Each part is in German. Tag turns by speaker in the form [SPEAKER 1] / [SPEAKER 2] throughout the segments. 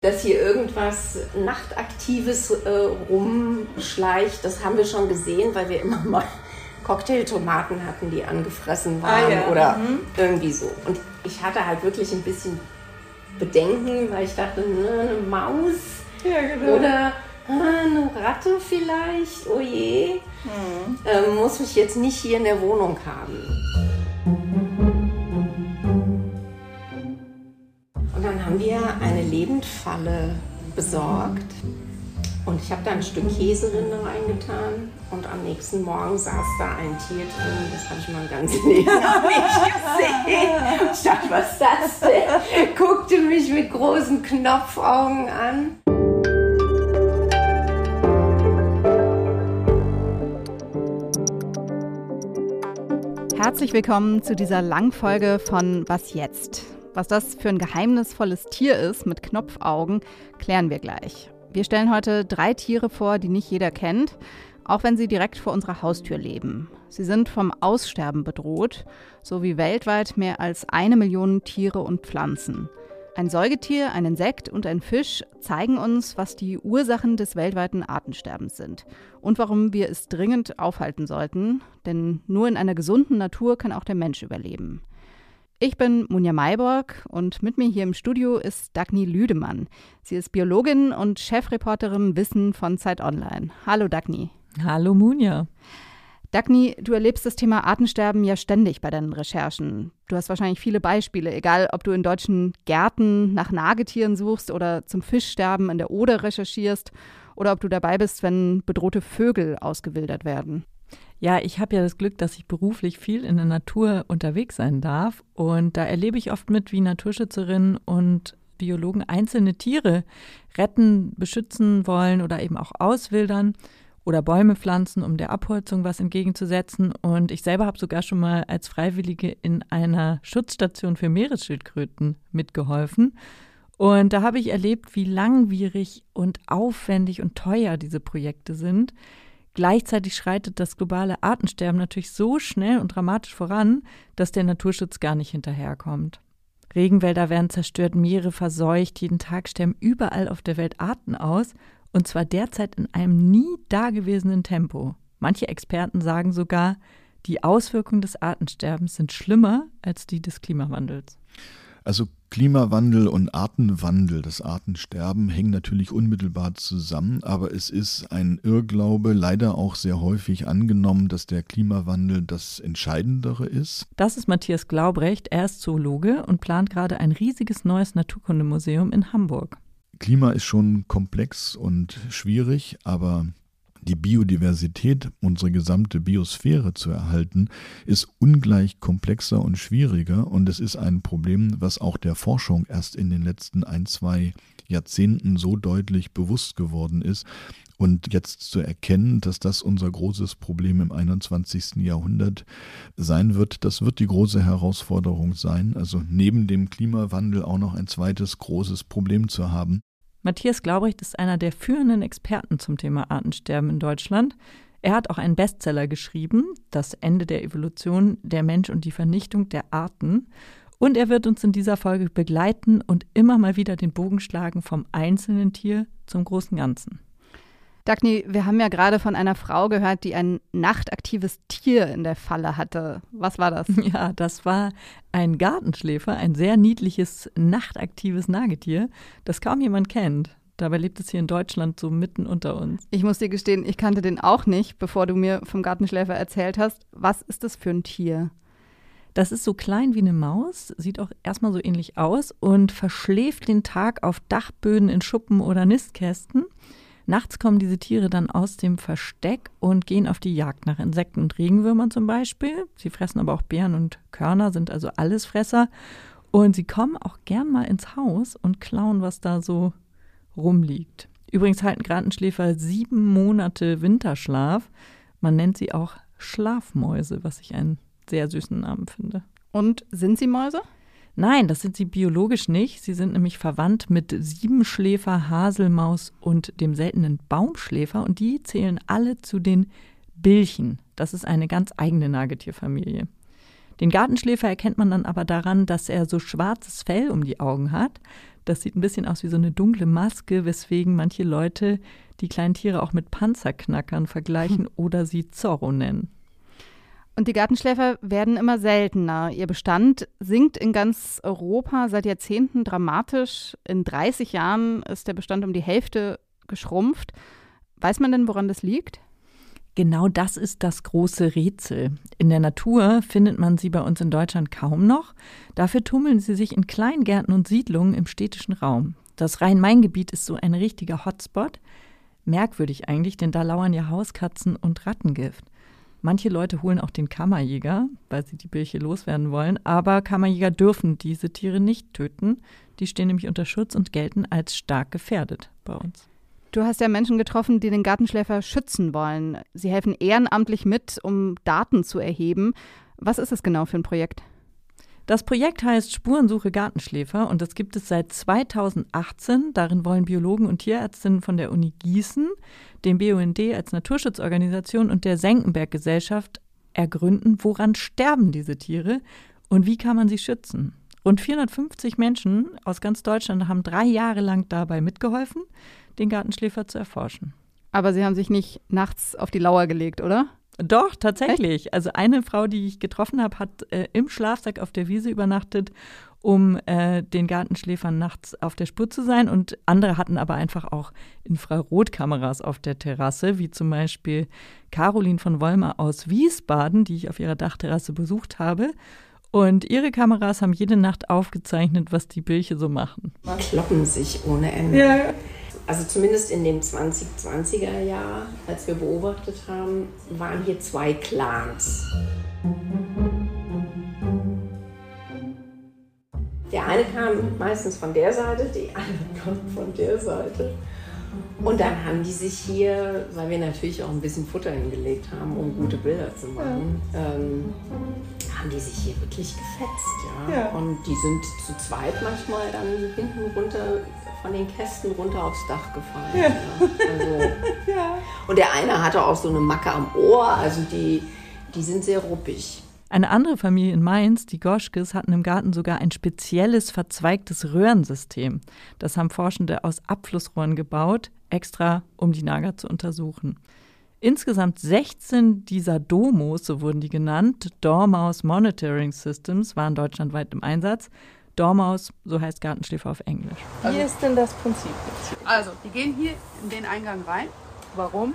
[SPEAKER 1] Dass hier irgendwas Nachtaktives äh, rumschleicht, das haben wir schon gesehen, weil wir immer mal Cocktailtomaten hatten, die angefressen waren ah, ja. oder mhm. irgendwie so. Und ich hatte halt wirklich ein bisschen Bedenken, weil ich dachte, ne, eine Maus ja, genau. oder ah, eine Ratte vielleicht, oh je, mhm. ähm, muss mich jetzt nicht hier in der Wohnung haben. Lebendfalle besorgt. Und ich habe da ein Stück Käserinde reingetan und am nächsten Morgen saß da ein Tier drin. Das habe ich mein ganzes Leben gesehen. Ich dachte, was ist das denn? Guckte mich mit großen Knopfaugen an.
[SPEAKER 2] Herzlich willkommen zu dieser Langfolge von Was jetzt? Was das für ein geheimnisvolles Tier ist mit Knopfaugen, klären wir gleich. Wir stellen heute drei Tiere vor, die nicht jeder kennt, auch wenn sie direkt vor unserer Haustür leben. Sie sind vom Aussterben bedroht, so wie weltweit mehr als eine Million Tiere und Pflanzen. Ein Säugetier, ein Insekt und ein Fisch zeigen uns, was die Ursachen des weltweiten Artensterbens sind und warum wir es dringend aufhalten sollten, denn nur in einer gesunden Natur kann auch der Mensch überleben. Ich bin Munja Mayborg und mit mir hier im Studio ist Dagny Lüdemann. Sie ist Biologin und Chefreporterin Wissen von Zeit Online. Hallo Dagny.
[SPEAKER 3] Hallo Munja.
[SPEAKER 2] Dagny, du erlebst das Thema Artensterben ja ständig bei deinen Recherchen. Du hast wahrscheinlich viele Beispiele, egal ob du in deutschen Gärten nach Nagetieren suchst oder zum Fischsterben in der Oder recherchierst oder ob du dabei bist, wenn bedrohte Vögel ausgewildert werden.
[SPEAKER 3] Ja, ich habe ja das Glück, dass ich beruflich viel in der Natur unterwegs sein darf. Und da erlebe ich oft mit, wie Naturschützerinnen und Biologen einzelne Tiere retten, beschützen wollen oder eben auch auswildern oder Bäume pflanzen, um der Abholzung was entgegenzusetzen. Und ich selber habe sogar schon mal als Freiwillige in einer Schutzstation für Meeresschildkröten mitgeholfen. Und da habe ich erlebt, wie langwierig und aufwendig und teuer diese Projekte sind. Gleichzeitig schreitet das globale Artensterben natürlich so schnell und dramatisch voran, dass der Naturschutz gar nicht hinterherkommt. Regenwälder werden zerstört, Meere verseucht, jeden Tag sterben überall auf der Welt Arten aus, und zwar derzeit in einem nie dagewesenen Tempo. Manche Experten sagen sogar, die Auswirkungen des Artensterbens sind schlimmer als die des Klimawandels.
[SPEAKER 4] Also Klimawandel und Artenwandel, das Artensterben hängen natürlich unmittelbar zusammen, aber es ist ein Irrglaube, leider auch sehr häufig angenommen, dass der Klimawandel das Entscheidendere ist.
[SPEAKER 3] Das ist Matthias Glaubrecht, er ist Zoologe und plant gerade ein riesiges neues Naturkundemuseum in Hamburg.
[SPEAKER 4] Klima ist schon komplex und schwierig, aber die Biodiversität, unsere gesamte Biosphäre zu erhalten, ist ungleich komplexer und schwieriger und es ist ein Problem, was auch der Forschung erst in den letzten ein, zwei Jahrzehnten so deutlich bewusst geworden ist. Und jetzt zu erkennen, dass das unser großes Problem im 21. Jahrhundert sein wird, das wird die große Herausforderung sein. Also neben dem Klimawandel auch noch ein zweites großes Problem zu haben.
[SPEAKER 3] Matthias Glaubrecht ist einer der führenden Experten zum Thema Artensterben in Deutschland. Er hat auch einen Bestseller geschrieben, Das Ende der Evolution, der Mensch und die Vernichtung der Arten. Und er wird uns in dieser Folge begleiten und immer mal wieder den Bogen schlagen vom einzelnen Tier zum großen Ganzen.
[SPEAKER 2] Dagny, wir haben ja gerade von einer Frau gehört, die ein nachtaktives Tier in der Falle hatte. Was war das?
[SPEAKER 3] Ja, das war ein Gartenschläfer, ein sehr niedliches, nachtaktives Nagetier, das kaum jemand kennt. Dabei lebt es hier in Deutschland so mitten unter uns.
[SPEAKER 2] Ich muss dir gestehen, ich kannte den auch nicht, bevor du mir vom Gartenschläfer erzählt hast. Was ist das für ein Tier?
[SPEAKER 3] Das ist so klein wie eine Maus, sieht auch erstmal so ähnlich aus und verschläft den Tag auf Dachböden in Schuppen oder Nistkästen. Nachts kommen diese Tiere dann aus dem Versteck und gehen auf die Jagd nach Insekten und Regenwürmern zum Beispiel. Sie fressen aber auch Beeren und Körner, sind also Allesfresser. Und sie kommen auch gern mal ins Haus und klauen, was da so rumliegt. Übrigens halten Gartenschläfer sieben Monate Winterschlaf. Man nennt sie auch Schlafmäuse, was ich einen sehr süßen Namen finde.
[SPEAKER 2] Und sind sie Mäuse?
[SPEAKER 3] Nein, das sind sie biologisch nicht. Sie sind nämlich verwandt mit Siebenschläfer, Haselmaus und dem seltenen Baumschläfer und die zählen alle zu den Bilchen. Das ist eine ganz eigene Nagetierfamilie. Den Gartenschläfer erkennt man dann aber daran, dass er so schwarzes Fell um die Augen hat. Das sieht ein bisschen aus wie so eine dunkle Maske, weswegen manche Leute die kleinen Tiere auch mit Panzerknackern vergleichen hm. oder sie Zorro nennen.
[SPEAKER 2] Und die Gartenschläfer werden immer seltener. Ihr Bestand sinkt in ganz Europa seit Jahrzehnten dramatisch. In 30 Jahren ist der Bestand um die Hälfte geschrumpft. Weiß man denn, woran das liegt?
[SPEAKER 3] Genau das ist das große Rätsel. In der Natur findet man sie bei uns in Deutschland kaum noch. Dafür tummeln sie sich in Kleingärten und Siedlungen im städtischen Raum. Das Rhein-Main-Gebiet ist so ein richtiger Hotspot. Merkwürdig eigentlich, denn da lauern ja Hauskatzen und Rattengift. Manche Leute holen auch den Kammerjäger, weil sie die Birche loswerden wollen, aber Kammerjäger dürfen diese Tiere nicht töten. Die stehen nämlich unter Schutz und gelten als stark gefährdet bei uns.
[SPEAKER 2] Du hast ja Menschen getroffen, die den Gartenschläfer schützen wollen. Sie helfen ehrenamtlich mit, um Daten zu erheben. Was ist es genau für ein Projekt?
[SPEAKER 3] Das Projekt heißt Spurensuche Gartenschläfer und das gibt es seit 2018. Darin wollen Biologen und Tierärztinnen von der Uni Gießen, dem BUND als Naturschutzorganisation und der Senckenberg Gesellschaft ergründen, woran sterben diese Tiere und wie kann man sie schützen. Rund 450 Menschen aus ganz Deutschland haben drei Jahre lang dabei mitgeholfen, den Gartenschläfer zu erforschen.
[SPEAKER 2] Aber Sie haben sich nicht nachts auf die Lauer gelegt, oder?
[SPEAKER 3] Doch, tatsächlich. Echt? Also eine Frau, die ich getroffen habe, hat äh, im Schlafsack auf der Wiese übernachtet, um äh, den Gartenschläfern nachts auf der Spur zu sein. Und andere hatten aber einfach auch Infrarotkameras auf der Terrasse, wie zum Beispiel Caroline von Wollmer aus Wiesbaden, die ich auf ihrer Dachterrasse besucht habe. Und ihre Kameras haben jede Nacht aufgezeichnet, was die Bilche so machen.
[SPEAKER 1] Kloppen sich ohne Ende. Ja also zumindest in dem 2020er Jahr, als wir beobachtet haben, waren hier zwei Clans. Der eine kam meistens von der Seite, die andere kommt von der Seite. Und dann haben die sich hier, weil wir natürlich auch ein bisschen Futter hingelegt haben, um gute Bilder zu machen, ähm, haben die sich hier wirklich gefetzt. Ja? ja? Und die sind zu zweit manchmal dann hinten runter von den Kästen runter aufs Dach gefallen. Ja. Ja. Also, ja. Und der eine hatte auch so eine Macke am Ohr, also die, die sind sehr ruppig.
[SPEAKER 3] Eine andere Familie in Mainz, die Goschkes, hatten im Garten sogar ein spezielles verzweigtes Röhrensystem. Das haben Forschende aus Abflussrohren gebaut, extra um die Nager zu untersuchen. Insgesamt 16 dieser Domos, so wurden die genannt, Dormouse Monitoring Systems, waren deutschlandweit im Einsatz. Dormaus, so heißt Gartenschläfer auf Englisch.
[SPEAKER 5] Wie also, ist denn das Prinzip
[SPEAKER 6] Also, die gehen hier in den Eingang rein. Warum?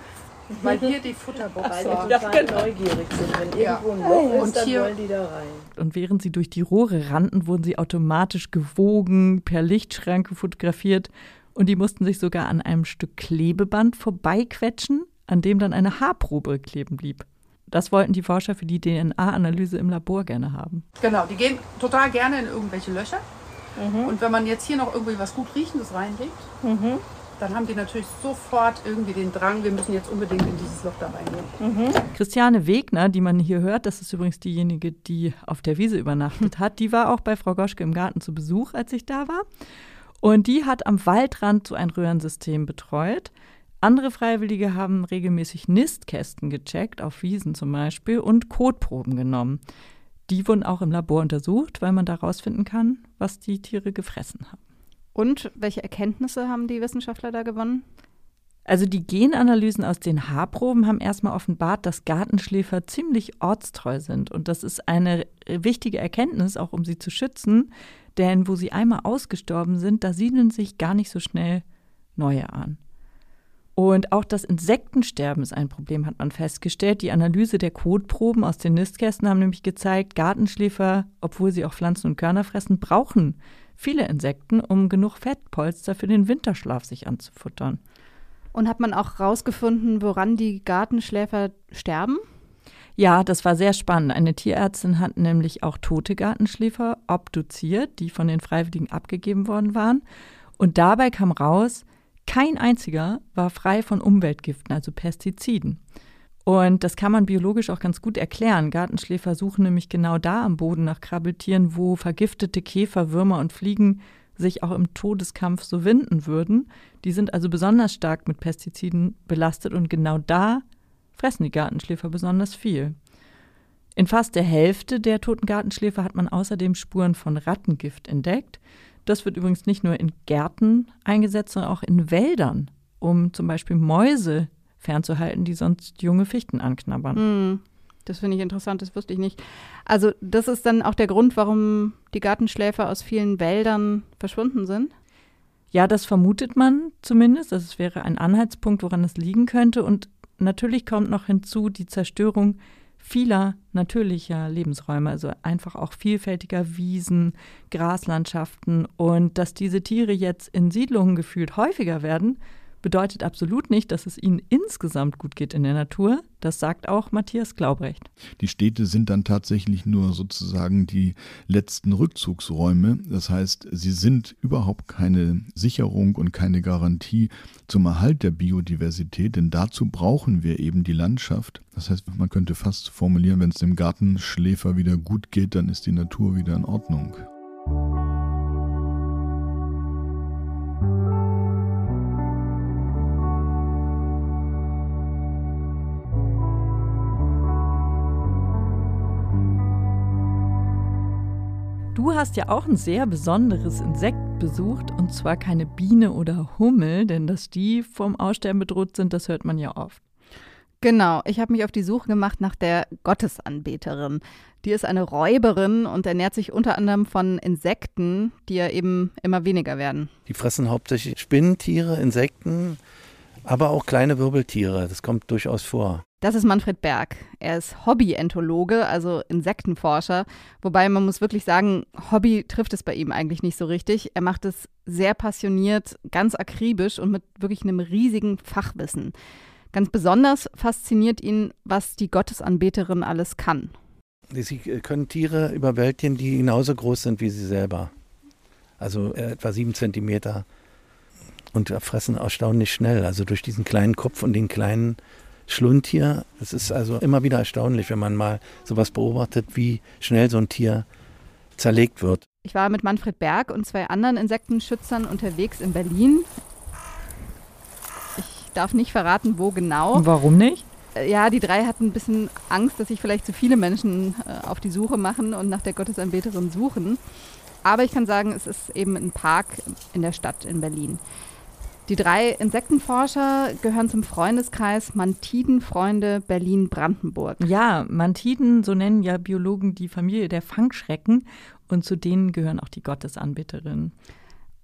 [SPEAKER 6] Weil hier die
[SPEAKER 5] die total genau. neugierig sind. Wenn irgendwo ein Loch ist, und dann hier, wollen die da rein.
[SPEAKER 3] Und während sie durch die Rohre rannten, wurden sie automatisch gewogen, per Lichtschranke fotografiert und die mussten sich sogar an einem Stück Klebeband vorbeiquetschen, an dem dann eine Haarprobe kleben blieb. Das wollten die Forscher für die DNA-Analyse im Labor gerne haben.
[SPEAKER 6] Genau, die gehen total gerne in irgendwelche Löcher. Mhm. Und wenn man jetzt hier noch irgendwie was gut Riechendes reinlegt, mhm. dann haben die natürlich sofort irgendwie den Drang, wir müssen jetzt unbedingt in dieses Loch da reingehen.
[SPEAKER 3] Mhm. Christiane Wegner, die man hier hört, das ist übrigens diejenige, die auf der Wiese übernachtet hat, die war auch bei Frau Goschke im Garten zu Besuch, als ich da war. Und die hat am Waldrand so ein Röhrensystem betreut. Andere Freiwillige haben regelmäßig Nistkästen gecheckt, auf Wiesen zum Beispiel, und Kotproben genommen. Die wurden auch im Labor untersucht, weil man da rausfinden kann, was die Tiere gefressen haben.
[SPEAKER 2] Und welche Erkenntnisse haben die Wissenschaftler da gewonnen?
[SPEAKER 3] Also die Genanalysen aus den Haarproben haben erstmal offenbart, dass Gartenschläfer ziemlich ortstreu sind. Und das ist eine wichtige Erkenntnis, auch um sie zu schützen. Denn wo sie einmal ausgestorben sind, da siedeln sich gar nicht so schnell neue an. Und auch das Insektensterben ist ein Problem, hat man festgestellt. Die Analyse der Kotproben aus den Nistkästen haben nämlich gezeigt, Gartenschläfer, obwohl sie auch Pflanzen und Körner fressen, brauchen viele Insekten, um genug Fettpolster für den Winterschlaf sich anzufuttern.
[SPEAKER 2] Und hat man auch herausgefunden, woran die Gartenschläfer sterben?
[SPEAKER 3] Ja, das war sehr spannend. Eine Tierärztin hat nämlich auch tote Gartenschläfer obduziert, die von den Freiwilligen abgegeben worden waren. Und dabei kam raus, kein einziger war frei von Umweltgiften, also Pestiziden. Und das kann man biologisch auch ganz gut erklären. Gartenschläfer suchen nämlich genau da am Boden nach Krabbeltieren, wo vergiftete Käfer, Würmer und Fliegen sich auch im Todeskampf so winden würden. Die sind also besonders stark mit Pestiziden belastet und genau da fressen die Gartenschläfer besonders viel. In fast der Hälfte der toten Gartenschläfer hat man außerdem Spuren von Rattengift entdeckt. Das wird übrigens nicht nur in Gärten eingesetzt, sondern auch in Wäldern, um zum Beispiel Mäuse fernzuhalten, die sonst junge Fichten anknabbern.
[SPEAKER 2] Hm. Das finde ich interessant, das wusste ich nicht. Also das ist dann auch der Grund, warum die Gartenschläfer aus vielen Wäldern verschwunden sind?
[SPEAKER 3] Ja, das vermutet man zumindest. Das wäre ein Anhaltspunkt, woran es liegen könnte. Und natürlich kommt noch hinzu die Zerstörung vieler natürlicher Lebensräume, also einfach auch vielfältiger Wiesen, Graslandschaften. Und dass diese Tiere jetzt in Siedlungen gefühlt häufiger werden, bedeutet absolut nicht, dass es ihnen insgesamt gut geht in der Natur. Das sagt auch Matthias Glaubrecht.
[SPEAKER 4] Die Städte sind dann tatsächlich nur sozusagen die letzten Rückzugsräume. Das heißt, sie sind überhaupt keine Sicherung und keine Garantie zum Erhalt der Biodiversität, denn dazu brauchen wir eben die Landschaft. Das heißt, man könnte fast formulieren, wenn es dem Gartenschläfer wieder gut geht, dann ist die Natur wieder in Ordnung.
[SPEAKER 3] Du hast ja auch ein sehr besonderes Insekt besucht, und zwar keine Biene oder Hummel, denn dass die vom Aussterben bedroht sind, das hört man ja oft.
[SPEAKER 2] Genau, ich habe mich auf die Suche gemacht nach der Gottesanbeterin. Die ist eine Räuberin und ernährt sich unter anderem von Insekten, die ja eben immer weniger werden.
[SPEAKER 7] Die fressen hauptsächlich Spinnentiere, Insekten, aber auch kleine Wirbeltiere. Das kommt durchaus vor.
[SPEAKER 2] Das ist Manfred Berg. Er ist Hobbyentologe, also Insektenforscher. Wobei man muss wirklich sagen, Hobby trifft es bei ihm eigentlich nicht so richtig. Er macht es sehr passioniert, ganz akribisch und mit wirklich einem riesigen Fachwissen. Ganz besonders fasziniert ihn, was die Gottesanbeterin alles kann.
[SPEAKER 7] Sie können Tiere überwältigen, die genauso groß sind wie sie selber. Also äh, etwa sieben Zentimeter. Und fressen erstaunlich schnell. Also durch diesen kleinen Kopf und den kleinen Schlund hier. Es ist also immer wieder erstaunlich, wenn man mal sowas beobachtet, wie schnell so ein Tier zerlegt wird.
[SPEAKER 2] Ich war mit Manfred Berg und zwei anderen Insektenschützern unterwegs in Berlin. Ich darf nicht verraten, wo genau.
[SPEAKER 3] Warum nicht?
[SPEAKER 2] Äh, ja, die drei hatten ein bisschen Angst, dass sich vielleicht zu viele Menschen äh, auf die Suche machen und nach der Gottesanbeterin suchen. Aber ich kann sagen, es ist eben ein Park in der Stadt in Berlin. Die drei Insektenforscher gehören zum Freundeskreis Mantidenfreunde Berlin-Brandenburg.
[SPEAKER 3] Ja, Mantiden, so nennen ja Biologen die Familie der Fangschrecken und zu denen gehören auch die Gottesanbeterinnen.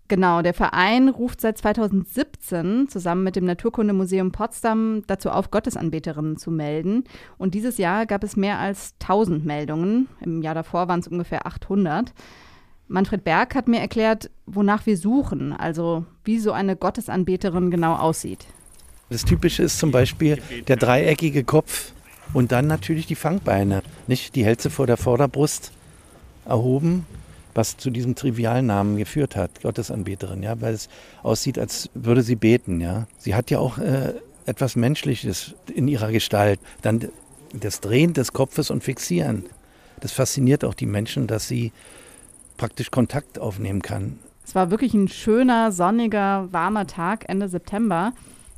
[SPEAKER 2] Genau, der Verein ruft seit 2017 zusammen mit dem Naturkundemuseum Potsdam dazu auf, Gottesanbeterinnen zu melden. Und dieses Jahr gab es mehr als 1000 Meldungen. Im Jahr davor waren es ungefähr 800. Manfred Berg hat mir erklärt, wonach wir suchen, also wie so eine Gottesanbeterin genau aussieht.
[SPEAKER 7] Das Typische ist zum Beispiel der dreieckige Kopf und dann natürlich die Fangbeine, nicht die Hälse vor der Vorderbrust erhoben, was zu diesem trivialen Namen geführt hat, Gottesanbeterin, ja, weil es aussieht, als würde sie beten, ja. Sie hat ja auch äh, etwas Menschliches in ihrer Gestalt. Dann das Drehen des Kopfes und Fixieren. Das fasziniert auch die Menschen, dass sie praktisch Kontakt aufnehmen kann.
[SPEAKER 2] Es war wirklich ein schöner, sonniger, warmer Tag Ende September.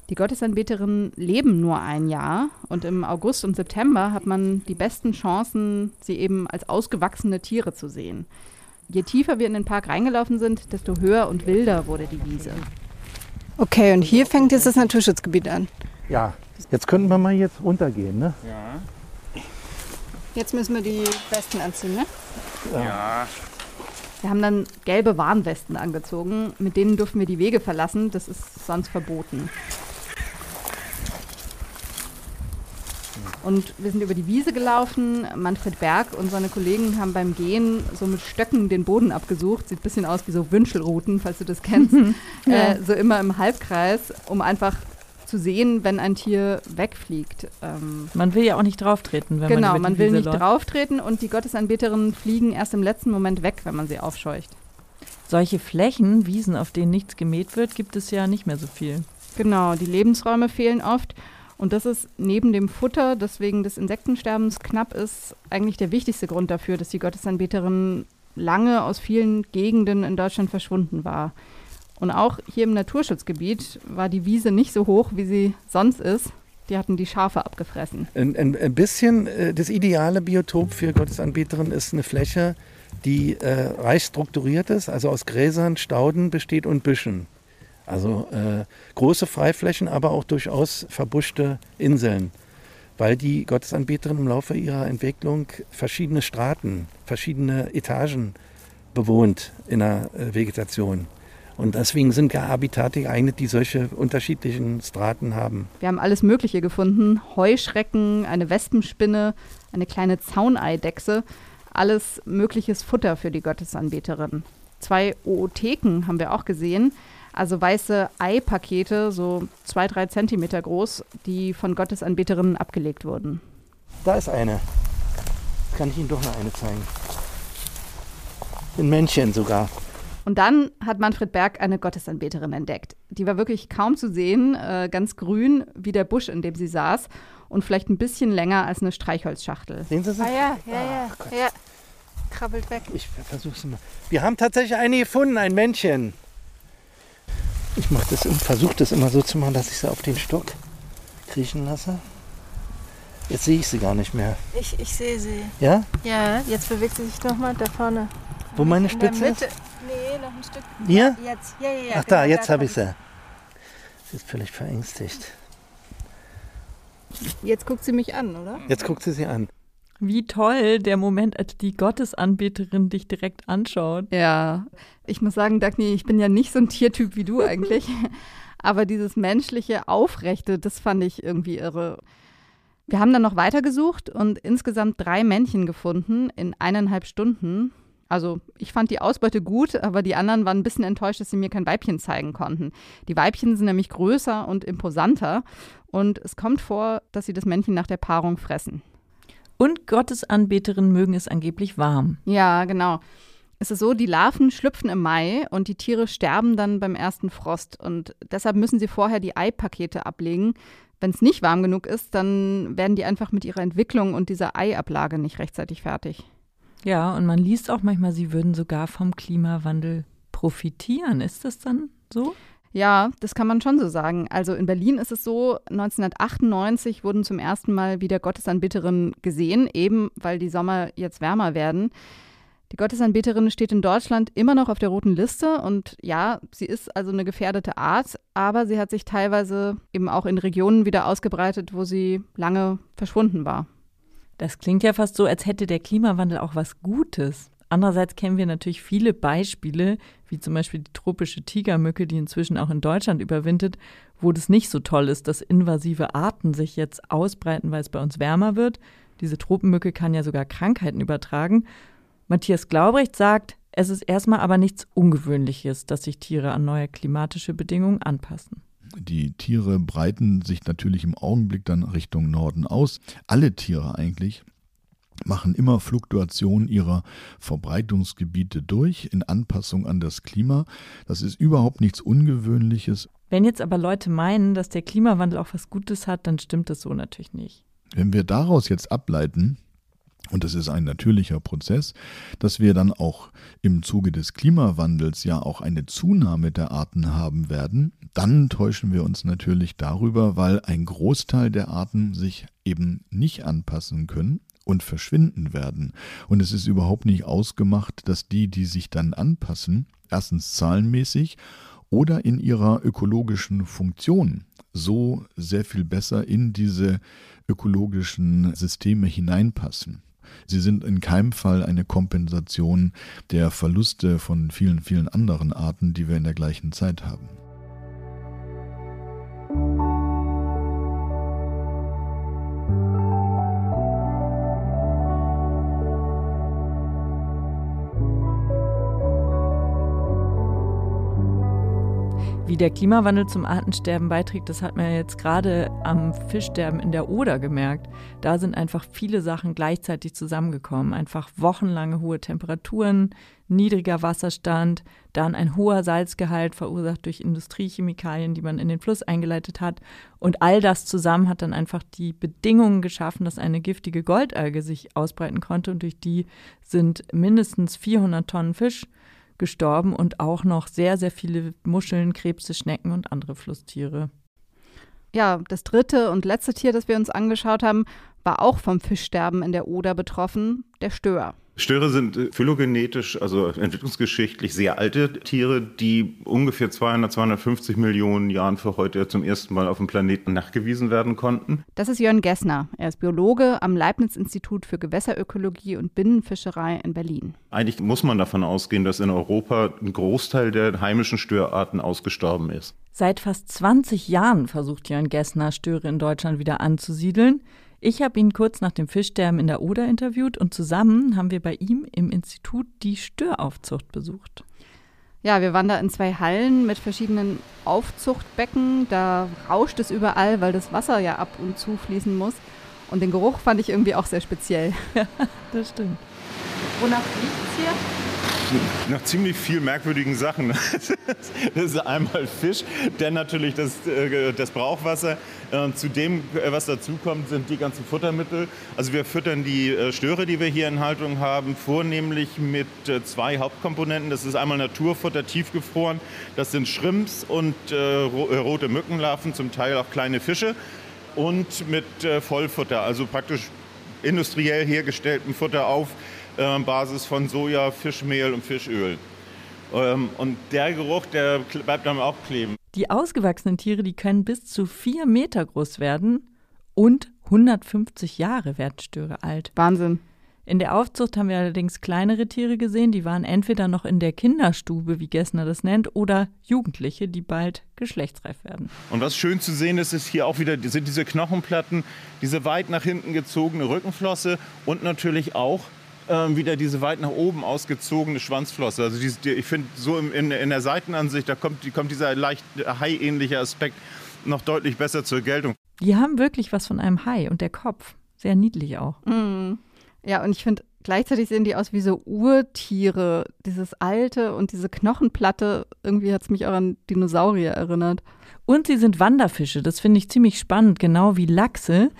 [SPEAKER 2] Die Gottesanbeterinnen leben nur ein Jahr und im August und September hat man die besten Chancen, sie eben als ausgewachsene Tiere zu sehen. Je tiefer wir in den Park reingelaufen sind, desto höher und wilder wurde die Wiese.
[SPEAKER 5] Okay, und hier fängt jetzt das Naturschutzgebiet an.
[SPEAKER 7] Ja, jetzt könnten wir mal jetzt runtergehen, ne?
[SPEAKER 5] Ja. Jetzt müssen wir die Westen anziehen, ne?
[SPEAKER 2] Ja. ja. Wir haben dann gelbe Warnwesten angezogen. Mit denen durften wir die Wege verlassen. Das ist sonst verboten. Und wir sind über die Wiese gelaufen. Manfred Berg und seine Kollegen haben beim Gehen so mit Stöcken den Boden abgesucht. Sieht ein bisschen aus wie so Wünschelrouten, falls du das kennst. ja. äh, so immer im Halbkreis, um einfach zu sehen, wenn ein Tier wegfliegt.
[SPEAKER 3] Ähm man will ja auch nicht drauftreten,
[SPEAKER 2] wenn
[SPEAKER 3] genau,
[SPEAKER 2] man Genau, man will nicht läuft. drauftreten und die Gottesanbeterinnen fliegen erst im letzten Moment weg, wenn man sie aufscheucht.
[SPEAKER 3] Solche Flächen, Wiesen, auf denen nichts gemäht wird, gibt es ja nicht mehr so viel.
[SPEAKER 2] Genau, die Lebensräume fehlen oft. Und das ist neben dem Futter, das wegen des Insektensterbens knapp ist, eigentlich der wichtigste Grund dafür, dass die Gottesanbeterin lange aus vielen Gegenden in Deutschland verschwunden war. Und auch hier im Naturschutzgebiet war die Wiese nicht so hoch, wie sie sonst ist. Die hatten die Schafe abgefressen.
[SPEAKER 7] Ein, ein, bisschen äh, das ideale Biotop für Gottesanbeterin ist eine Fläche, die äh, reich strukturiert ist, also aus Gräsern, Stauden besteht und Büschen. Also äh, große Freiflächen, aber auch durchaus verbuschte Inseln, weil die Gottesanbeterin im Laufe ihrer Entwicklung verschiedene Straten, verschiedene Etagen bewohnt in der äh, Vegetation. Und deswegen sind ja Habitate geeignet, die solche unterschiedlichen Straten haben.
[SPEAKER 2] Wir haben alles Mögliche gefunden. Heuschrecken, eine Wespenspinne, eine kleine Zauneidechse. Alles mögliches Futter für die Gottesanbeterin. Zwei Ootheken haben wir auch gesehen. Also weiße Eipakete, so zwei, drei Zentimeter groß, die von Gottesanbeterinnen abgelegt wurden.
[SPEAKER 7] Da ist eine. Kann ich Ihnen doch noch eine zeigen. Ein Männchen sogar.
[SPEAKER 2] Und dann hat Manfred Berg eine Gottesanbeterin entdeckt. Die war wirklich kaum zu sehen, äh, ganz grün wie der Busch, in dem sie saß und vielleicht ein bisschen länger als eine Streichholzschachtel.
[SPEAKER 7] Sehen Sie sie?
[SPEAKER 5] Ah ja, ja, ja. Oh, ja. Krabbelt weg.
[SPEAKER 7] Ich versuch's mal. Wir haben tatsächlich eine gefunden, ein Männchen. Ich versuche das immer so zu machen, dass ich sie auf den Stock kriechen lasse. Jetzt sehe ich sie gar nicht mehr.
[SPEAKER 5] Ich, ich sehe sie.
[SPEAKER 7] Ja?
[SPEAKER 5] Ja, jetzt bewegt sie sich nochmal da vorne.
[SPEAKER 7] Wo meine Spitze
[SPEAKER 5] ist? Nee, noch ein Stück.
[SPEAKER 7] Hier?
[SPEAKER 5] Ja, jetzt. Ja, ja, ja.
[SPEAKER 7] Ach da, jetzt habe ich sie. Sie ist völlig verängstigt.
[SPEAKER 2] Jetzt guckt sie mich an, oder?
[SPEAKER 7] Jetzt guckt sie sie an.
[SPEAKER 3] Wie toll der Moment, als die Gottesanbeterin dich direkt anschaut.
[SPEAKER 2] Ja, ich muss sagen, Dagny, ich bin ja nicht so ein Tiertyp wie du eigentlich. Aber dieses menschliche Aufrechte, das fand ich irgendwie irre. Wir haben dann noch weitergesucht und insgesamt drei Männchen gefunden in eineinhalb Stunden. Also ich fand die Ausbeute gut, aber die anderen waren ein bisschen enttäuscht, dass sie mir kein Weibchen zeigen konnten. Die Weibchen sind nämlich größer und imposanter und es kommt vor, dass sie das Männchen nach der Paarung fressen.
[SPEAKER 3] Und Gottesanbeterinnen mögen es angeblich warm.
[SPEAKER 2] Ja, genau. Es ist so, die Larven schlüpfen im Mai und die Tiere sterben dann beim ersten Frost. Und deshalb müssen sie vorher die Eipakete ablegen. Wenn es nicht warm genug ist, dann werden die einfach mit ihrer Entwicklung und dieser Eiablage nicht rechtzeitig fertig.
[SPEAKER 3] Ja, und man liest auch manchmal, sie würden sogar vom Klimawandel profitieren. Ist das dann so?
[SPEAKER 2] Ja, das kann man schon so sagen. Also in Berlin ist es so, 1998 wurden zum ersten Mal wieder Gottesanbeterinnen gesehen, eben weil die Sommer jetzt wärmer werden. Die Gottesanbeterin steht in Deutschland immer noch auf der roten Liste und ja, sie ist also eine gefährdete Art, aber sie hat sich teilweise eben auch in Regionen wieder ausgebreitet, wo sie lange verschwunden war.
[SPEAKER 3] Das klingt ja fast so, als hätte der Klimawandel auch was Gutes. Andererseits kennen wir natürlich viele Beispiele, wie zum Beispiel die tropische Tigermücke, die inzwischen auch in Deutschland überwintert, wo das nicht so toll ist, dass invasive Arten sich jetzt ausbreiten, weil es bei uns wärmer wird. Diese Tropenmücke kann ja sogar Krankheiten übertragen. Matthias Glaubrecht sagt, es ist erstmal aber nichts Ungewöhnliches, dass sich Tiere an neue klimatische Bedingungen anpassen.
[SPEAKER 4] Die Tiere breiten sich natürlich im Augenblick dann Richtung Norden aus. Alle Tiere eigentlich machen immer Fluktuationen ihrer Verbreitungsgebiete durch in Anpassung an das Klima. Das ist überhaupt nichts Ungewöhnliches.
[SPEAKER 3] Wenn jetzt aber Leute meinen, dass der Klimawandel auch was Gutes hat, dann stimmt das so natürlich nicht.
[SPEAKER 4] Wenn wir daraus jetzt ableiten, und das ist ein natürlicher Prozess, dass wir dann auch im Zuge des Klimawandels ja auch eine Zunahme der Arten haben werden. Dann täuschen wir uns natürlich darüber, weil ein Großteil der Arten sich eben nicht anpassen können und verschwinden werden. Und es ist überhaupt nicht ausgemacht, dass die, die sich dann anpassen, erstens zahlenmäßig oder in ihrer ökologischen Funktion so sehr viel besser in diese ökologischen Systeme hineinpassen. Sie sind in keinem Fall eine Kompensation der Verluste von vielen, vielen anderen Arten, die wir in der gleichen Zeit haben.
[SPEAKER 3] Wie der Klimawandel zum Artensterben beiträgt, das hat man jetzt gerade am Fischsterben in der Oder gemerkt. Da sind einfach viele Sachen gleichzeitig zusammengekommen. Einfach wochenlange hohe Temperaturen, niedriger Wasserstand, dann ein hoher Salzgehalt verursacht durch Industriechemikalien, die man in den Fluss eingeleitet hat. Und all das zusammen hat dann einfach die Bedingungen geschaffen, dass eine giftige Goldalge sich ausbreiten konnte. Und durch die sind mindestens 400 Tonnen Fisch gestorben und auch noch sehr, sehr viele Muscheln, Krebse, Schnecken und andere Flusstiere.
[SPEAKER 2] Ja, das dritte und letzte Tier, das wir uns angeschaut haben, war auch vom Fischsterben in der Oder betroffen, der Stör.
[SPEAKER 8] Störe sind äh, phylogenetisch, also entwicklungsgeschichtlich sehr alte Tiere, die ungefähr 200, 250 Millionen Jahren für heute zum ersten Mal auf dem Planeten nachgewiesen werden konnten.
[SPEAKER 2] Das ist Jörn Gessner. Er ist Biologe am Leibniz-Institut für Gewässerökologie und Binnenfischerei in Berlin.
[SPEAKER 8] Eigentlich muss man davon ausgehen, dass in Europa ein Großteil der heimischen Störarten ausgestorben ist.
[SPEAKER 3] Seit fast 20 Jahren versucht Jörn Gessner, Störe in Deutschland wieder anzusiedeln. Ich habe ihn kurz nach dem Fischsterben in der Oder interviewt und zusammen haben wir bei ihm im Institut die Störaufzucht besucht.
[SPEAKER 2] Ja, wir waren da in zwei Hallen mit verschiedenen Aufzuchtbecken. Da rauscht es überall, weil das Wasser ja ab und zu fließen muss. Und den Geruch fand ich irgendwie auch sehr speziell.
[SPEAKER 3] Ja, das stimmt.
[SPEAKER 6] Wonach riecht es hier?
[SPEAKER 8] Nach ziemlich viel merkwürdigen Sachen. Das ist einmal Fisch, dann natürlich das, äh, das Brauchwasser. Äh, zu dem, äh, was dazukommt, sind die ganzen Futtermittel. Also wir füttern die Störe, die wir hier in Haltung haben, vornehmlich mit zwei Hauptkomponenten. Das ist einmal Naturfutter tiefgefroren. Das sind Shrimps und rote Mückenlarven, zum Teil auch kleine Fische. Und mit Vollfutter, also praktisch industriell hergestelltem Futter auf äh, Basis von Soja, Fischmehl und Fischöl. Ähm, und der Geruch, der bleibt dann auch kleben.
[SPEAKER 3] Die ausgewachsenen Tiere, die können bis zu vier Meter groß werden und 150 Jahre werden Störe alt.
[SPEAKER 2] Wahnsinn.
[SPEAKER 3] In der Aufzucht haben wir allerdings kleinere Tiere gesehen, die waren entweder noch in der Kinderstube, wie Gessner das nennt, oder Jugendliche, die bald geschlechtsreif werden.
[SPEAKER 8] Und was schön zu sehen ist, ist hier auch wieder sind diese Knochenplatten, diese weit nach hinten gezogene Rückenflosse und natürlich auch ähm, wieder diese weit nach oben ausgezogene Schwanzflosse. Also diese, ich finde, so in, in, der Seitenansicht, da kommt, kommt dieser leicht haiähnliche Aspekt noch deutlich besser zur Geltung.
[SPEAKER 3] Die haben wirklich was von einem Hai und der Kopf. Sehr niedlich auch.
[SPEAKER 2] Mm. Ja, und ich finde, gleichzeitig sehen die aus wie so Urtiere. Dieses alte und diese Knochenplatte, irgendwie hat es mich auch an Dinosaurier erinnert.
[SPEAKER 3] Und sie sind Wanderfische, das finde ich ziemlich spannend, genau wie Lachse.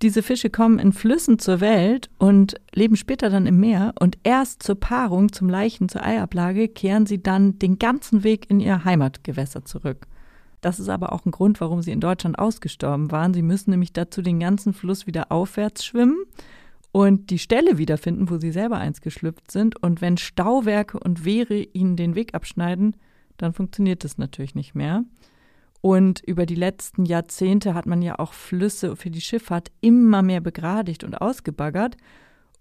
[SPEAKER 3] Diese Fische kommen in Flüssen zur Welt und leben später dann im Meer und erst zur Paarung, zum Leichen, zur Eiablage kehren sie dann den ganzen Weg in ihr Heimatgewässer zurück. Das ist aber auch ein Grund, warum sie in Deutschland ausgestorben waren. Sie müssen nämlich dazu den ganzen Fluss wieder aufwärts schwimmen und die Stelle wiederfinden, wo sie selber einst geschlüpft sind. Und wenn Stauwerke und Wehre ihnen den Weg abschneiden, dann funktioniert das natürlich nicht mehr. Und über die letzten Jahrzehnte hat man ja auch Flüsse für die Schifffahrt immer mehr begradigt und ausgebaggert.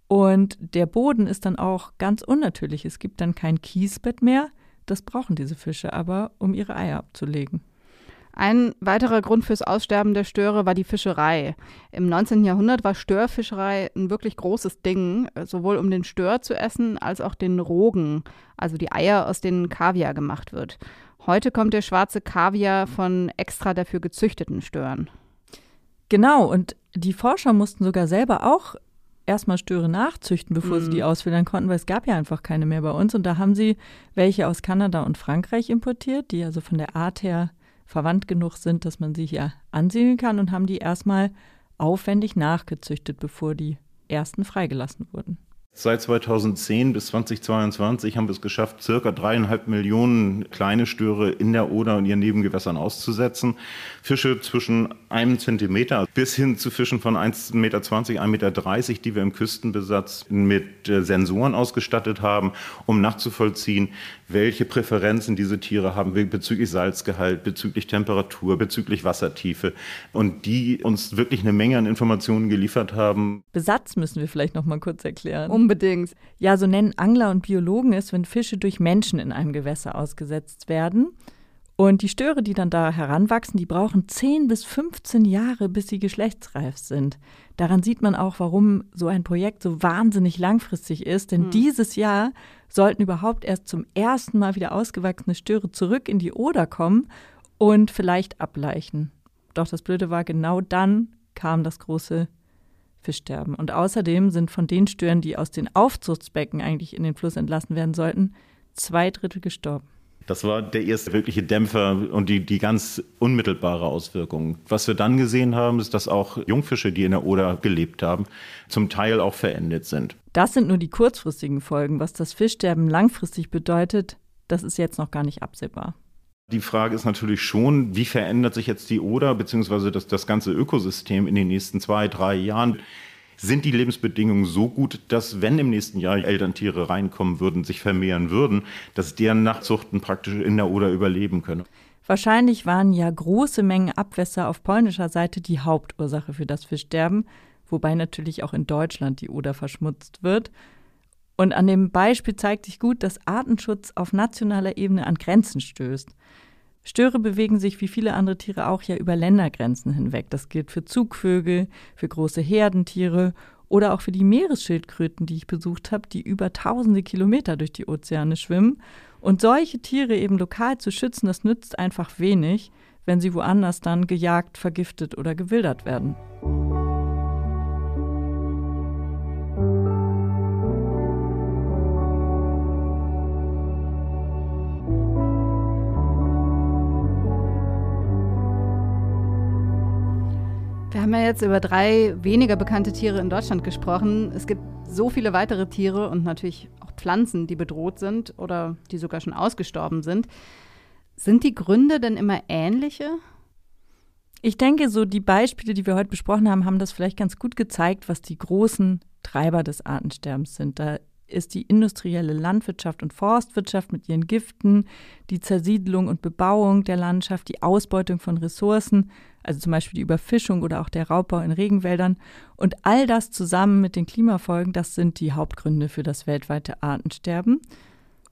[SPEAKER 3] Und der Boden ist dann auch ganz unnatürlich. Es gibt dann kein Kiesbett mehr. Das brauchen diese Fische aber, um ihre Eier abzulegen.
[SPEAKER 2] Ein weiterer Grund fürs Aussterben der Störe war die Fischerei. Im 19. Jahrhundert war Störfischerei ein wirklich großes Ding, sowohl um den Stör zu essen als auch den Rogen, also die Eier, aus denen Kaviar gemacht wird. Heute kommt der schwarze Kaviar von extra dafür gezüchteten Stören.
[SPEAKER 3] Genau, und die Forscher mussten sogar selber auch erstmal Störe nachzüchten, bevor mhm. sie die auswildern konnten, weil es gab ja einfach keine mehr bei uns. Und da haben sie welche aus Kanada und Frankreich importiert, die also von der Art her verwandt genug sind, dass man sie hier ansiedeln kann und haben die erstmal aufwendig nachgezüchtet, bevor die ersten freigelassen wurden.
[SPEAKER 8] Seit 2010 bis 2022 haben wir es geschafft, circa dreieinhalb Millionen kleine Störe in der Oder und ihren Nebengewässern auszusetzen. Fische zwischen einem Zentimeter bis hin zu Fischen von 1,20 Meter, 1,30 Meter, die wir im Küstenbesatz mit äh, Sensoren ausgestattet haben, um nachzuvollziehen, welche Präferenzen diese Tiere haben bezüglich Salzgehalt, bezüglich Temperatur, bezüglich Wassertiefe und die uns wirklich eine Menge an Informationen geliefert haben.
[SPEAKER 3] Besatz müssen wir vielleicht noch mal kurz erklären.
[SPEAKER 2] Unbedingt.
[SPEAKER 3] Ja, so nennen Angler und Biologen es, wenn Fische durch Menschen in einem Gewässer ausgesetzt werden. Und die Störe, die dann da heranwachsen, die brauchen 10 bis 15 Jahre, bis sie geschlechtsreif sind. Daran sieht man auch, warum so ein Projekt so wahnsinnig langfristig ist. Denn mhm. dieses Jahr sollten überhaupt erst zum ersten Mal wieder ausgewachsene Störe zurück in die Oder kommen und vielleicht ableichen. Doch das Blöde war, genau dann kam das große Fischsterben. Und außerdem sind von den Stören, die aus den Aufzuchtsbecken eigentlich in den Fluss entlassen werden sollten, zwei Drittel gestorben.
[SPEAKER 8] Das war der erste wirkliche Dämpfer und die, die ganz unmittelbare Auswirkung. Was wir dann gesehen haben, ist, dass auch Jungfische, die in der Oder gelebt haben, zum Teil auch verendet sind.
[SPEAKER 3] Das sind nur die kurzfristigen Folgen. Was das Fischsterben langfristig bedeutet, das ist jetzt noch gar nicht absehbar.
[SPEAKER 8] Die Frage ist natürlich schon, wie verändert sich jetzt die Oder bzw. Das, das ganze Ökosystem in den nächsten zwei, drei Jahren? Sind die Lebensbedingungen so gut, dass wenn im nächsten Jahr Elterntiere reinkommen würden, sich vermehren würden, dass deren Nachzuchten praktisch in der Oder überleben können.
[SPEAKER 3] Wahrscheinlich waren ja große Mengen Abwässer auf polnischer Seite die Hauptursache für das Fischsterben, wobei natürlich auch in Deutschland die Oder verschmutzt wird. Und an dem Beispiel zeigt sich gut, dass Artenschutz auf nationaler Ebene an Grenzen stößt. Störe bewegen sich wie viele andere Tiere auch ja über Ländergrenzen hinweg. Das gilt für Zugvögel, für große Herdentiere oder auch für die Meeresschildkröten, die ich besucht habe, die über tausende Kilometer durch die Ozeane schwimmen. Und solche Tiere eben lokal zu schützen, das nützt einfach wenig, wenn sie woanders dann gejagt, vergiftet oder gewildert werden.
[SPEAKER 2] Haben ja jetzt über drei weniger bekannte Tiere in Deutschland gesprochen. Es gibt so viele weitere Tiere und natürlich auch Pflanzen, die bedroht sind oder die sogar schon ausgestorben sind. Sind die Gründe denn immer ähnliche?
[SPEAKER 3] Ich denke, so die Beispiele, die wir heute besprochen haben, haben das vielleicht ganz gut gezeigt, was die großen Treiber des Artensterbens sind. Da ist die industrielle Landwirtschaft und Forstwirtschaft mit ihren Giften, die Zersiedlung und Bebauung der Landschaft, die Ausbeutung von Ressourcen, also zum Beispiel die Überfischung oder auch der Raubbau in Regenwäldern. Und all das zusammen mit den Klimafolgen, das sind die Hauptgründe für das weltweite Artensterben.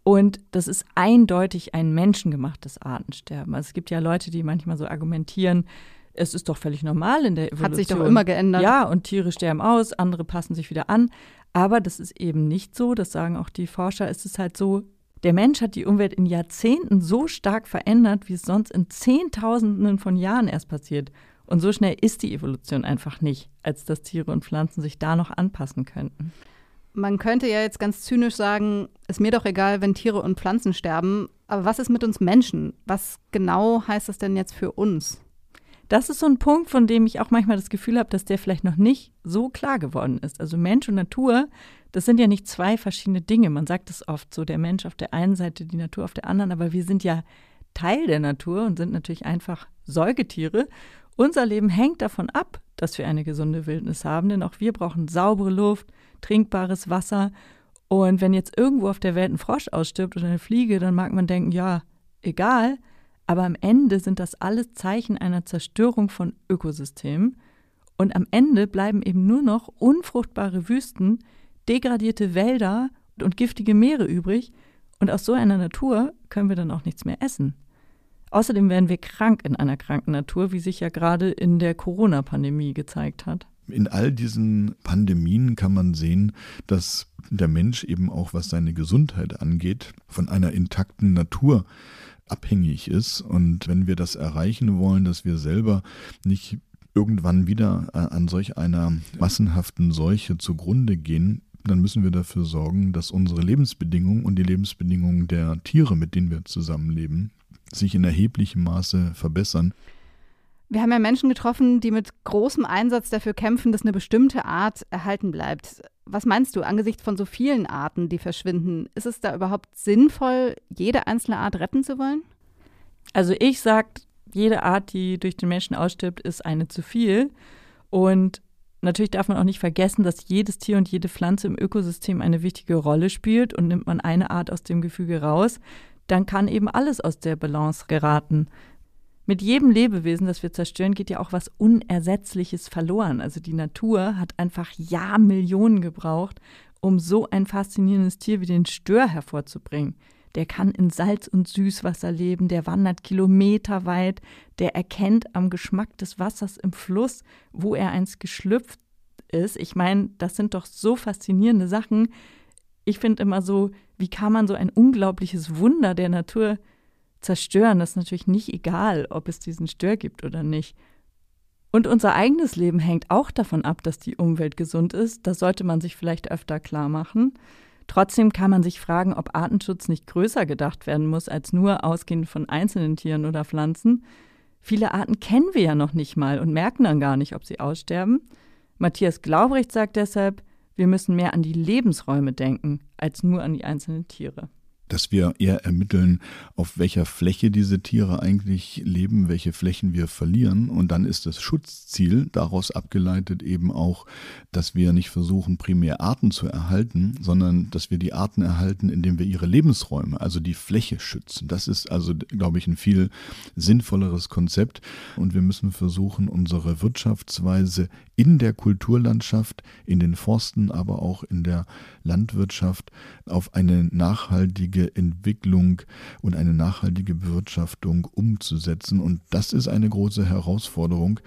[SPEAKER 3] Und das ist eindeutig ein menschengemachtes Artensterben. Also es gibt ja Leute, die manchmal so argumentieren, es ist doch völlig normal in der Evolution.
[SPEAKER 2] Hat sich doch immer geändert.
[SPEAKER 3] Ja, und Tiere sterben aus, andere passen sich wieder an. Aber das ist eben nicht so, das sagen auch die Forscher, es ist halt so, der Mensch hat die Umwelt in Jahrzehnten so stark verändert, wie es sonst in Zehntausenden von Jahren erst passiert. Und so schnell ist die Evolution einfach nicht, als dass Tiere und Pflanzen sich da noch anpassen könnten.
[SPEAKER 2] Man könnte ja jetzt ganz zynisch sagen, ist mir doch egal, wenn Tiere und Pflanzen sterben, aber was ist mit uns Menschen? Was genau heißt das denn jetzt für uns?
[SPEAKER 3] Das ist so ein Punkt, von dem ich auch manchmal das Gefühl habe, dass der vielleicht noch nicht so klar geworden ist. Also Mensch und Natur, das sind ja nicht zwei verschiedene Dinge. Man sagt es oft so, der Mensch auf der einen Seite, die Natur auf der anderen, aber wir sind ja Teil der Natur und sind natürlich einfach Säugetiere. Unser Leben hängt davon ab, dass wir eine gesunde Wildnis haben, denn auch wir brauchen saubere Luft, trinkbares Wasser. Und wenn jetzt irgendwo auf der Welt ein Frosch ausstirbt oder eine Fliege, dann mag man denken, ja, egal. Aber am Ende sind das alles Zeichen einer Zerstörung von Ökosystemen. Und am Ende bleiben eben nur noch unfruchtbare Wüsten, degradierte Wälder und giftige Meere übrig. Und aus so einer Natur können wir dann auch nichts mehr essen. Außerdem werden wir krank in einer kranken Natur, wie sich ja gerade in der Corona-Pandemie gezeigt hat.
[SPEAKER 4] In all diesen Pandemien kann man sehen, dass der Mensch eben auch, was seine Gesundheit angeht, von einer intakten Natur abhängig ist. Und wenn wir das erreichen wollen, dass wir selber nicht irgendwann wieder äh, an solch einer massenhaften Seuche zugrunde gehen, dann müssen wir dafür sorgen, dass unsere Lebensbedingungen und die Lebensbedingungen der Tiere, mit denen wir zusammenleben, sich in erheblichem Maße verbessern.
[SPEAKER 2] Wir haben ja Menschen getroffen, die mit großem Einsatz dafür kämpfen, dass eine bestimmte Art erhalten bleibt. Was meinst du angesichts von so vielen Arten, die verschwinden? Ist es da überhaupt sinnvoll, jede einzelne Art retten zu wollen?
[SPEAKER 3] Also ich sage, jede Art, die durch den Menschen ausstirbt, ist eine zu viel. Und natürlich darf man auch nicht vergessen, dass jedes Tier und jede Pflanze im Ökosystem eine wichtige Rolle spielt. Und nimmt man eine Art aus dem Gefüge raus, dann kann eben alles aus der Balance geraten. Mit jedem Lebewesen, das wir zerstören, geht ja auch was Unersetzliches verloren. Also die Natur hat einfach Jahrmillionen gebraucht, um so ein faszinierendes Tier wie den Stör hervorzubringen. Der kann in Salz- und Süßwasser leben, der wandert kilometerweit, der erkennt am Geschmack des Wassers im Fluss, wo er einst geschlüpft ist. Ich meine, das sind doch so faszinierende Sachen. Ich finde immer so, wie kann man so ein unglaubliches Wunder der Natur zerstören. Das ist natürlich nicht egal, ob es diesen Stör gibt oder nicht. Und unser eigenes Leben hängt auch davon ab, dass die Umwelt gesund ist. Das sollte man sich vielleicht öfter klar machen. Trotzdem kann man sich fragen, ob Artenschutz nicht größer gedacht werden muss, als nur ausgehend von einzelnen Tieren oder Pflanzen. Viele Arten kennen wir ja noch nicht mal und merken dann gar nicht, ob sie aussterben. Matthias Glaubrecht sagt deshalb, wir müssen mehr an die Lebensräume denken, als nur an die einzelnen Tiere.
[SPEAKER 4] Dass wir eher ermitteln, auf welcher Fläche diese Tiere eigentlich leben, welche Flächen wir verlieren. Und dann ist das Schutzziel daraus abgeleitet eben auch, dass wir nicht versuchen, primär Arten zu erhalten, sondern dass wir die Arten erhalten, indem wir ihre Lebensräume, also die Fläche schützen. Das ist also, glaube ich, ein viel sinnvolleres Konzept. Und wir müssen versuchen, unsere Wirtschaftsweise in der Kulturlandschaft, in den Forsten, aber auch in der Landwirtschaft auf eine nachhaltige Entwicklung und eine nachhaltige Bewirtschaftung umzusetzen. Und das ist eine große Herausforderung.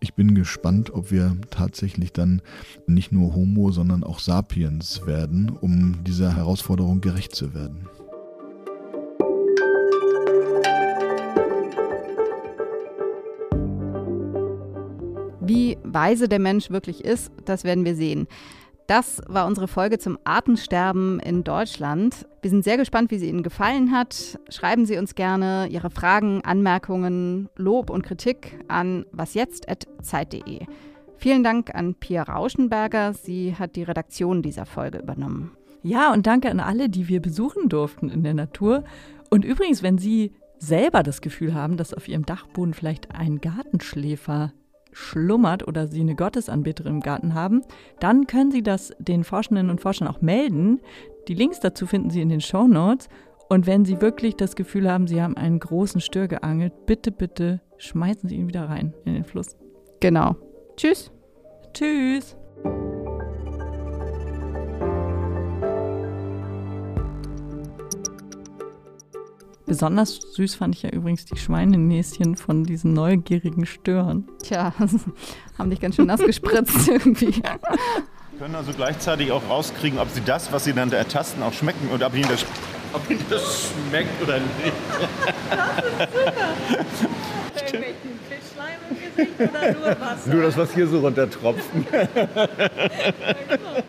[SPEAKER 4] Ich bin gespannt, ob wir tatsächlich dann nicht nur Homo, sondern auch Sapiens werden, um dieser Herausforderung gerecht zu werden.
[SPEAKER 2] Wie weise der Mensch wirklich ist, das werden wir sehen. Das war unsere Folge zum Artensterben in Deutschland. Wir sind sehr gespannt, wie sie Ihnen gefallen hat. Schreiben Sie uns gerne Ihre Fragen, Anmerkungen, Lob und Kritik an wasjetzt.zeit.de. Vielen Dank an Pia Rauschenberger. Sie hat die Redaktion dieser Folge übernommen.
[SPEAKER 3] Ja, und danke an alle, die wir besuchen durften in der Natur. Und übrigens, wenn Sie selber das Gefühl haben, dass auf Ihrem Dachboden vielleicht ein Gartenschläfer schlummert oder Sie eine Gottesanbeterin im Garten haben, dann können Sie das den Forschenden und Forschern auch melden. Die Links dazu finden Sie in den Show Notes. Und wenn Sie wirklich das Gefühl haben, Sie haben einen großen Stör geangelt, bitte, bitte schmeißen Sie ihn wieder rein in den Fluss.
[SPEAKER 2] Genau. Tschüss.
[SPEAKER 3] Tschüss. Besonders süß fand ich ja übrigens die Schweinenäschen von diesen neugierigen Stören.
[SPEAKER 2] Tja, haben dich ganz schön nass gespritzt irgendwie.
[SPEAKER 8] Können also gleichzeitig auch rauskriegen, ob sie das, was sie dann da ertasten, auch schmecken oder ob ihnen das, ob ihnen das schmeckt oder nicht. Das ist super. Fischleim im Gesicht oder nur Wasser? Nur das, was hier so runtertropft. ja, genau.